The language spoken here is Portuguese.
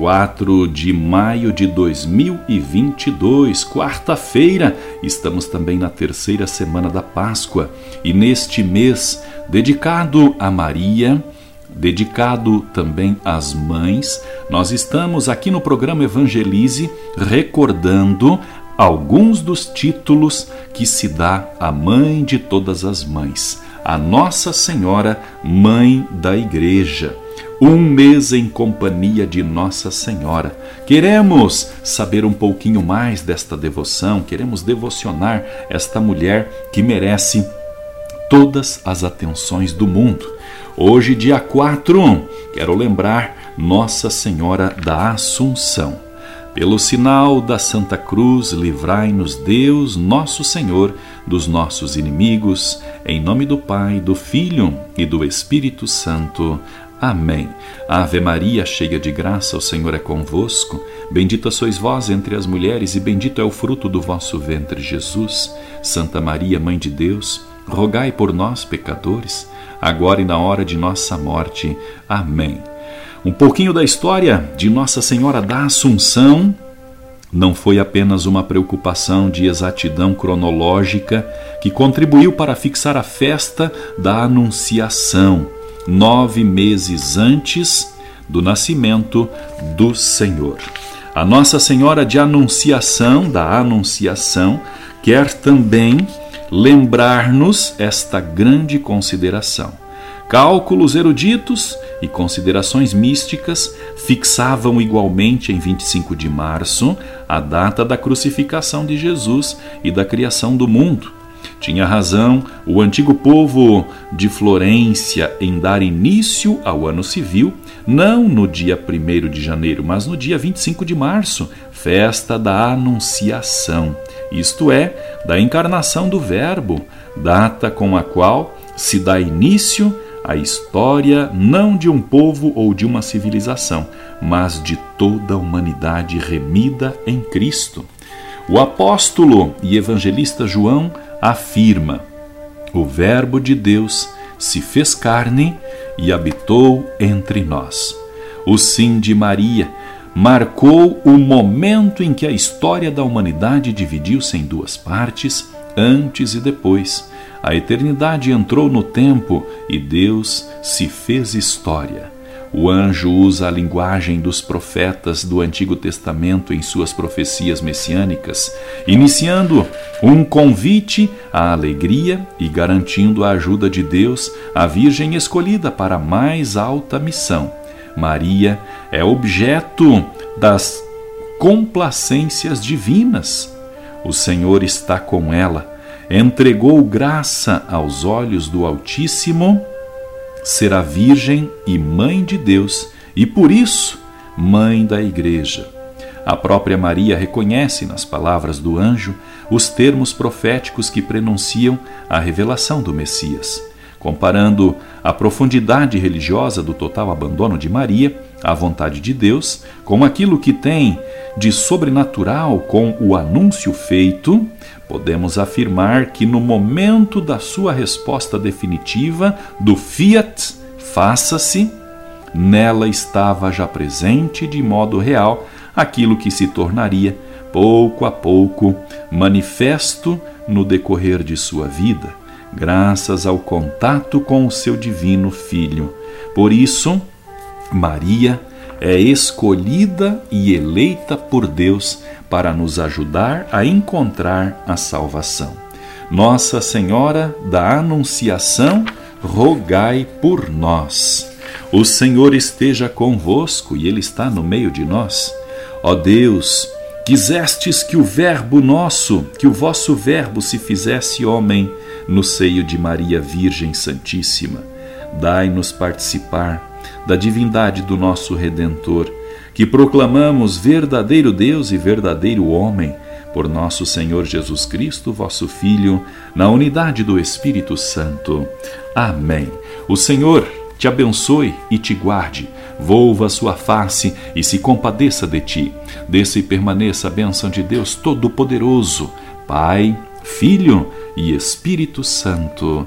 4 de maio de 2022, quarta-feira, estamos também na terceira semana da Páscoa. E neste mês dedicado a Maria, dedicado também às mães, nós estamos aqui no programa Evangelize recordando alguns dos títulos que se dá à mãe de todas as mães, a Nossa Senhora, Mãe da Igreja. Um mês em companhia de Nossa Senhora. Queremos saber um pouquinho mais desta devoção, queremos devocionar esta mulher que merece todas as atenções do mundo. Hoje, dia 4, quero lembrar Nossa Senhora da Assunção. Pelo sinal da Santa Cruz, livrai-nos Deus, nosso Senhor, dos nossos inimigos, em nome do Pai, do Filho e do Espírito Santo. Amém. Ave Maria, cheia de graça, o Senhor é convosco. Bendita sois vós entre as mulheres, e bendito é o fruto do vosso ventre, Jesus. Santa Maria, Mãe de Deus, rogai por nós, pecadores, agora e na hora de nossa morte. Amém. Um pouquinho da história de Nossa Senhora da Assunção não foi apenas uma preocupação de exatidão cronológica que contribuiu para fixar a festa da Anunciação, nove meses antes do nascimento do Senhor. A Nossa Senhora de Anunciação, da Anunciação, quer também lembrar-nos esta grande consideração. Cálculos eruditos e considerações místicas fixavam igualmente em 25 de março a data da crucificação de Jesus e da criação do mundo. Tinha razão o antigo povo de Florência em dar início ao ano civil, não no dia 1 de janeiro, mas no dia 25 de março, festa da Anunciação, isto é, da encarnação do Verbo, data com a qual se dá início a história não de um povo ou de uma civilização, mas de toda a humanidade remida em Cristo. O apóstolo e evangelista João afirma: O Verbo de Deus se fez carne e habitou entre nós. O sim de Maria marcou o momento em que a história da humanidade dividiu-se em duas partes, antes e depois a eternidade entrou no tempo e Deus se fez história. O anjo usa a linguagem dos profetas do Antigo Testamento em suas profecias messiânicas, iniciando um convite à alegria e garantindo a ajuda de Deus à Virgem escolhida para a mais alta missão. Maria é objeto das complacências divinas. O Senhor está com ela entregou graça aos olhos do Altíssimo, será virgem e mãe de Deus, e por isso, mãe da Igreja. A própria Maria reconhece nas palavras do anjo os termos proféticos que prenunciam a revelação do Messias. Comparando a profundidade religiosa do total abandono de Maria à vontade de Deus com aquilo que tem de sobrenatural com o anúncio feito, podemos afirmar que no momento da sua resposta definitiva do Fiat, faça-se, nela estava já presente de modo real aquilo que se tornaria, pouco a pouco, manifesto no decorrer de sua vida, graças ao contato com o seu divino Filho. Por isso, Maria é escolhida e eleita por Deus para nos ajudar a encontrar a salvação. Nossa Senhora da Anunciação, rogai por nós. O Senhor esteja convosco e Ele está no meio de nós. Ó Deus, quisestes que o Verbo nosso, que o vosso Verbo se fizesse homem no seio de Maria Virgem Santíssima. Dai-nos participar da divindade do nosso Redentor que proclamamos verdadeiro Deus e verdadeiro homem, por nosso Senhor Jesus Cristo, vosso Filho, na unidade do Espírito Santo. Amém. O Senhor te abençoe e te guarde, volva a sua face e se compadeça de ti. Desça e permaneça a bênção de Deus Todo-Poderoso, Pai, Filho e Espírito Santo.